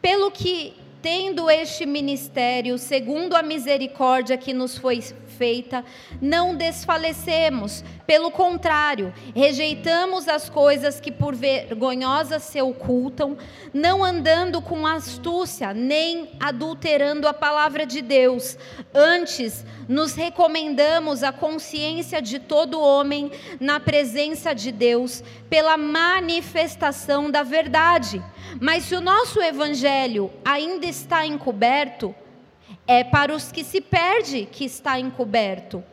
Speaker 1: Pelo que tendo este ministério, segundo a misericórdia que nos foi feita, não desfalecemos, Pelo contrário, rejeitamos as coisas que por vergonhosas se ocultam, não andando com astúcia, nem adulterando a palavra de Deus. Antes, nos recomendamos a consciência de todo homem na presença de Deus, pela manifestação da verdade. Mas se o nosso evangelho ainda está encoberto, é para os que se perde que está encoberto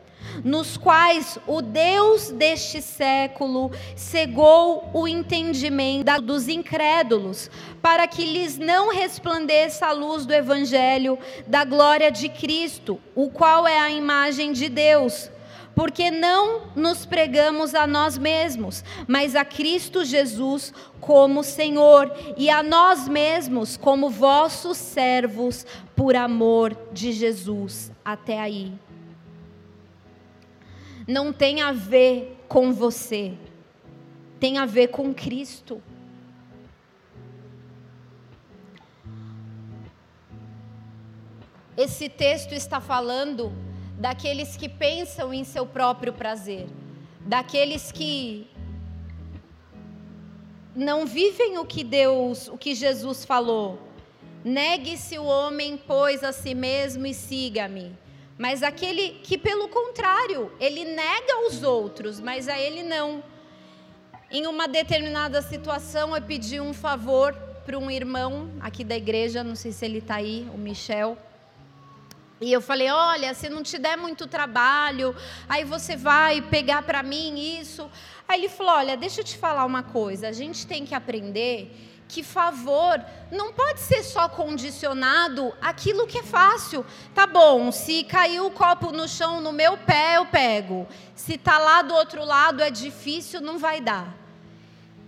Speaker 1: nos quais o Deus deste século cegou o entendimento dos incrédulos, para que lhes não resplandeça a luz do Evangelho da glória de Cristo, o qual é a imagem de Deus. Porque não nos pregamos a nós mesmos, mas a Cristo Jesus como Senhor, e a nós mesmos como vossos servos, por amor de Jesus. Até aí não tem a ver com você, tem a ver com Cristo. Esse texto está falando daqueles que pensam em seu próprio prazer, daqueles que não vivem o que Deus, o que Jesus falou. Negue-se o homem, pois, a si mesmo e siga-me. Mas aquele que, pelo contrário, ele nega os outros, mas a ele não. Em uma determinada situação, eu pedi um favor para um irmão aqui da igreja, não sei se ele está aí, o Michel. E eu falei: olha, se não te der muito trabalho, aí você vai pegar para mim isso. Aí ele falou: olha, deixa eu te falar uma coisa, a gente tem que aprender que favor não pode ser só condicionado aquilo que é fácil. Tá bom, se caiu o copo no chão no meu pé, eu pego. Se tá lá do outro lado é difícil, não vai dar.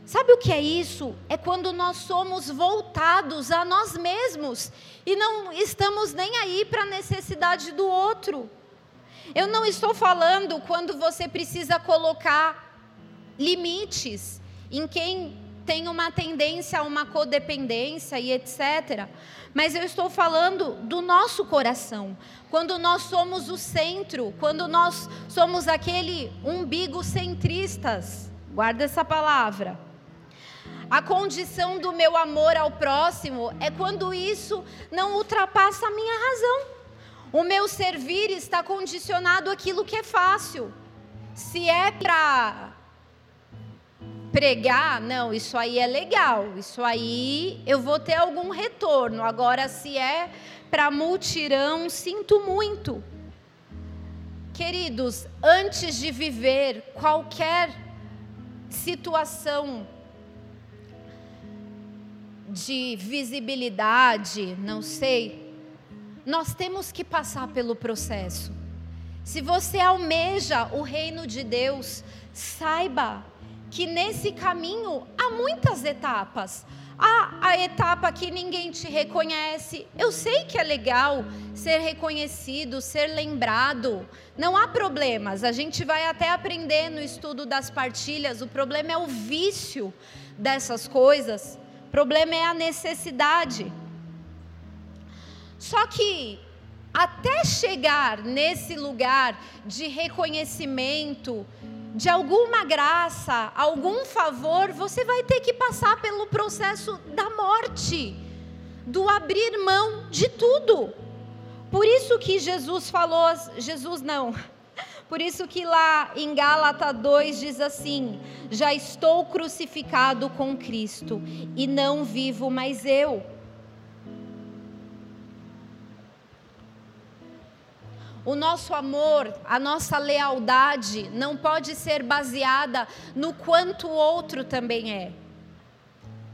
Speaker 1: Sabe o que é isso? É quando nós somos voltados a nós mesmos e não estamos nem aí para a necessidade do outro. Eu não estou falando quando você precisa colocar limites em quem tem uma tendência a uma codependência e etc. Mas eu estou falando do nosso coração. Quando nós somos o centro, quando nós somos aquele umbigo centristas. Guarda essa palavra. A condição do meu amor ao próximo é quando isso não ultrapassa a minha razão. O meu servir está condicionado àquilo que é fácil. Se é para pregar, não, isso aí é legal, isso aí eu vou ter algum retorno. Agora, se é para multirão, sinto muito. Queridos, antes de viver qualquer situação de visibilidade, não sei, nós temos que passar pelo processo. Se você almeja o reino de Deus, saiba que nesse caminho há muitas etapas. Há a etapa que ninguém te reconhece. Eu sei que é legal ser reconhecido, ser lembrado. Não há problemas. A gente vai até aprender no estudo das partilhas. O problema é o vício dessas coisas. Problema é a necessidade. Só que até chegar nesse lugar de reconhecimento, de alguma graça, algum favor, você vai ter que passar pelo processo da morte, do abrir mão de tudo. Por isso que Jesus falou, Jesus não. Por isso que lá em Gálatas 2 diz assim: Já estou crucificado com Cristo e não vivo mais eu O nosso amor, a nossa lealdade não pode ser baseada no quanto o outro também é.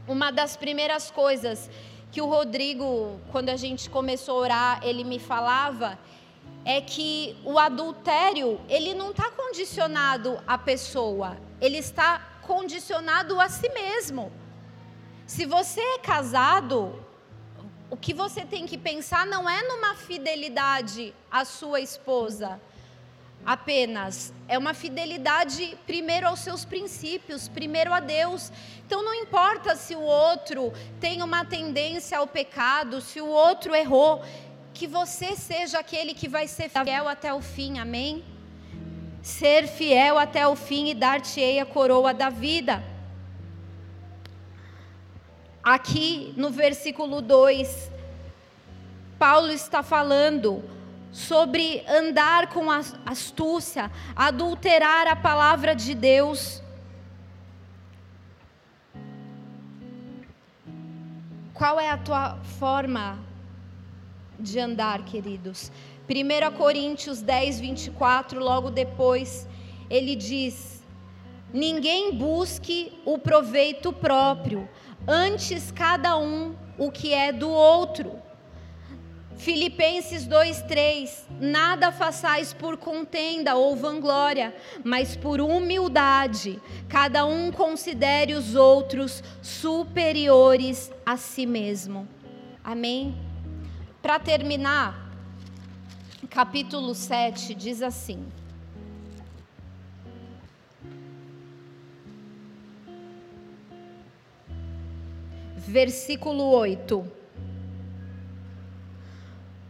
Speaker 1: Uma das primeiras coisas que o Rodrigo, quando a gente começou a orar, ele me falava é que o adultério ele não está condicionado à pessoa, ele está condicionado a si mesmo. Se você é casado, o que você tem que pensar não é numa fidelidade à sua esposa apenas, é uma fidelidade primeiro aos seus princípios, primeiro a Deus. Então não importa se o outro tem uma tendência ao pecado, se o outro errou, que você seja aquele que vai ser fiel até o fim, amém? ser fiel até o fim e dar-te-ei a coroa da vida. Aqui no versículo 2, Paulo está falando sobre andar com astúcia, adulterar a palavra de Deus. Qual é a tua forma de andar, queridos? 1 Coríntios 10, 24, logo depois, ele diz: Ninguém busque o proveito próprio, antes cada um o que é do outro. Filipenses 2:3 Nada façais por contenda ou vanglória, mas por humildade, cada um considere os outros superiores a si mesmo. Amém. Para terminar, capítulo 7 diz assim: Versículo 8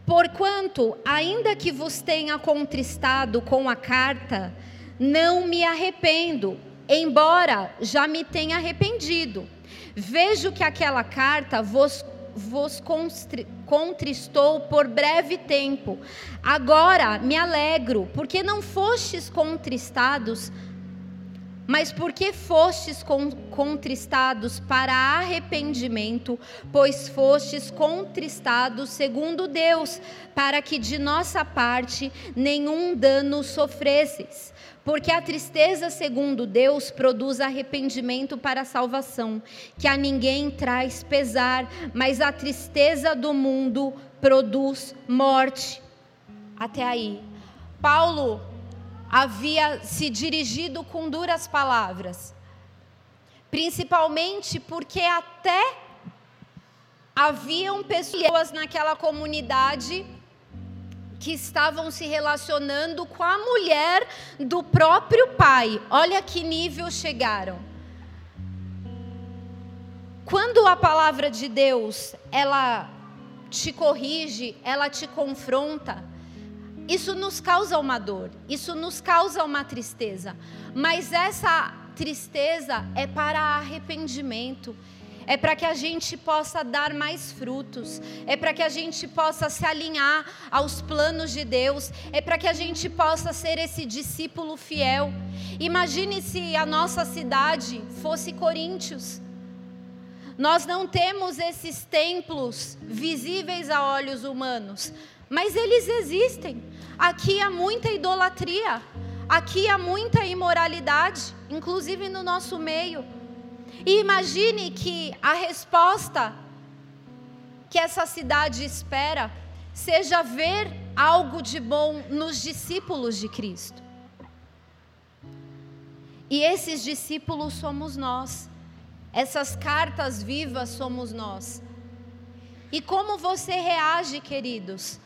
Speaker 1: Porquanto, ainda que vos tenha contristado com a carta, não me arrependo, embora já me tenha arrependido. Vejo que aquela carta vos, vos contristou por breve tempo. Agora me alegro, porque não fostes contristados mas porque fostes contristados para arrependimento, pois fostes contristados segundo Deus, para que de nossa parte nenhum dano sofresses. Porque a tristeza, segundo Deus, produz arrependimento para a salvação, que a ninguém traz pesar, mas a tristeza do mundo produz morte. Até aí. Paulo havia se dirigido com duras palavras, principalmente porque até haviam pessoas naquela comunidade que estavam se relacionando com a mulher do próprio pai. Olha que nível chegaram. Quando a palavra de Deus, ela te corrige, ela te confronta, isso nos causa uma dor, isso nos causa uma tristeza, mas essa tristeza é para arrependimento, é para que a gente possa dar mais frutos, é para que a gente possa se alinhar aos planos de Deus, é para que a gente possa ser esse discípulo fiel. Imagine se a nossa cidade fosse Coríntios. Nós não temos esses templos visíveis a olhos humanos, mas eles existem. Aqui há muita idolatria, aqui há muita imoralidade, inclusive no nosso meio. E imagine que a resposta que essa cidade espera seja ver algo de bom nos discípulos de Cristo. E esses discípulos somos nós. Essas cartas vivas somos nós. E como você reage, queridos,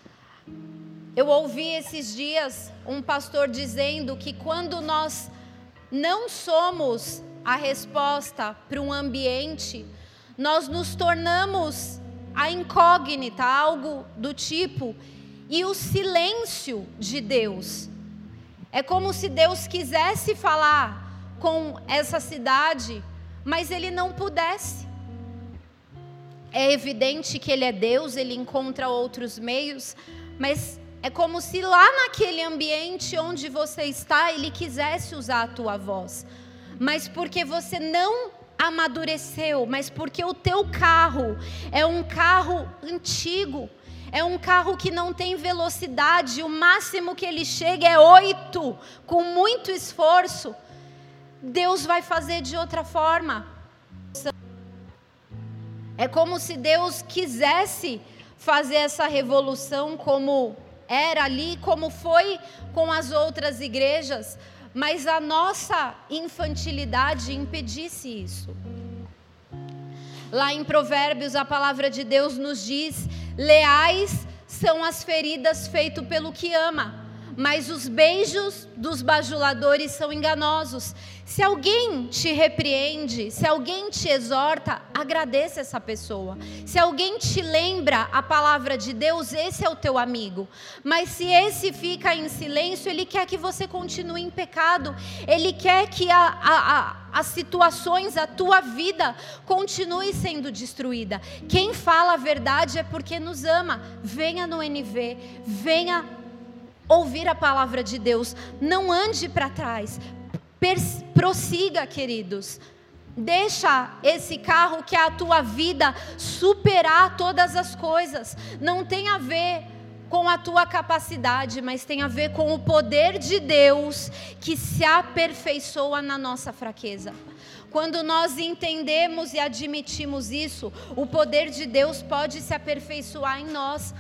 Speaker 1: eu ouvi esses dias um pastor dizendo que quando nós não somos a resposta para um ambiente, nós nos tornamos a incógnita, algo do tipo, e o silêncio de Deus. É como se Deus quisesse falar com essa cidade, mas ele não pudesse. É evidente que ele é Deus, ele encontra outros meios, mas é como se lá naquele ambiente onde você está, ele quisesse usar a tua voz. Mas porque você não amadureceu, mas porque o teu carro é um carro antigo, é um carro que não tem velocidade, o máximo que ele chega é oito, com muito esforço. Deus vai fazer de outra forma. É como se Deus quisesse fazer essa revolução como era ali, como foi com as outras igrejas, mas a nossa infantilidade impedisse isso. Lá em Provérbios, a palavra de Deus nos diz: leais são as feridas feitas pelo que ama, mas os beijos dos bajuladores são enganosos. Se alguém te repreende, se alguém te exorta, agradeça essa pessoa. Se alguém te lembra a palavra de Deus, esse é o teu amigo. Mas se esse fica em silêncio, ele quer que você continue em pecado, ele quer que a, a, a, as situações, a tua vida continue sendo destruída. Quem fala a verdade é porque nos ama. Venha no NV, venha ouvir a palavra de Deus. Não ande para trás. prossiga, queridos. Deixa esse carro que é a tua vida superar todas as coisas. Não tem a ver com a tua capacidade, mas tem a ver com o poder de Deus que se aperfeiçoa na nossa fraqueza. Quando nós entendemos e admitimos isso, o poder de Deus pode se aperfeiçoar em nós.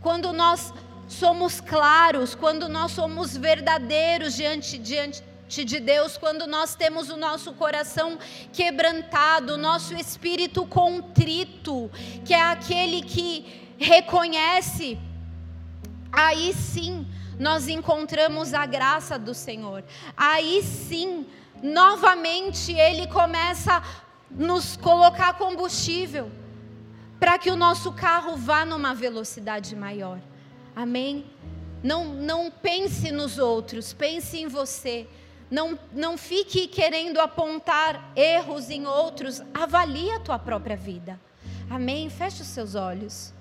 Speaker 1: Quando nós somos claros, quando nós somos verdadeiros diante, diante de Deus, quando nós temos o nosso coração quebrantado, o nosso espírito contrito, que é aquele que reconhece, aí sim nós encontramos a graça do Senhor. Aí sim, novamente Ele começa a nos colocar combustível para que o nosso carro vá numa velocidade maior. Amém? Não, não pense nos outros, pense em você. Não, não fique querendo apontar erros em outros, avalie a tua própria vida. Amém? Feche os seus olhos.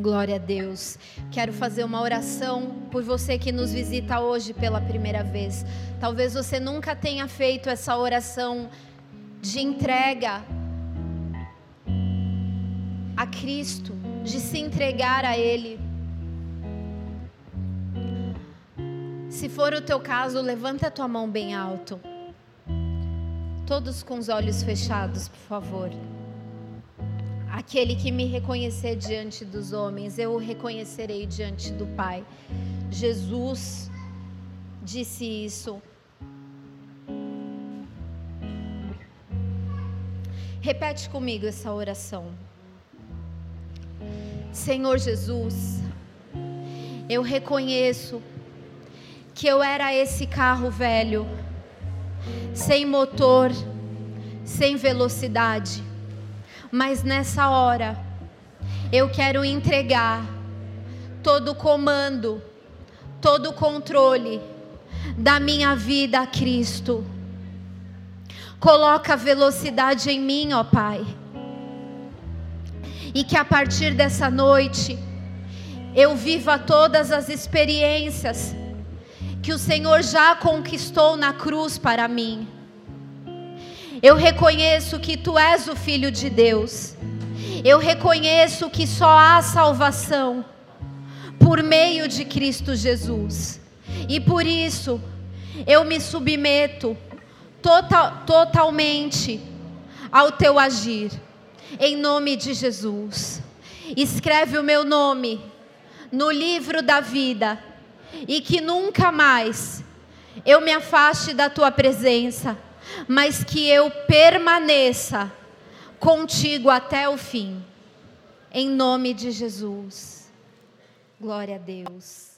Speaker 1: Glória a Deus. Quero fazer uma oração por você que nos visita hoje pela primeira vez. Talvez você nunca tenha feito essa oração de entrega a Cristo, de se entregar a Ele. Se for o teu caso, levanta a tua mão bem alto. Todos com os olhos fechados, por favor. Aquele que me reconhecer diante dos homens, eu o reconhecerei diante do Pai. Jesus disse isso. Repete comigo essa oração. Senhor Jesus, eu reconheço que eu era esse carro velho, sem motor, sem velocidade mas nessa hora, eu quero entregar todo o comando, todo o controle da minha vida a Cristo. Coloca velocidade em mim, ó Pai. E que a partir dessa noite eu viva todas as experiências que o Senhor já conquistou na cruz para mim eu reconheço que tu és o Filho de Deus. Eu reconheço que só há salvação por meio de Cristo Jesus. E por isso eu me submeto total, totalmente ao teu agir. Em nome de Jesus. Escreve o meu nome no livro da vida e que nunca mais eu me afaste da tua presença mas que eu permaneça contigo até o fim. Em nome de Jesus. Glória a Deus.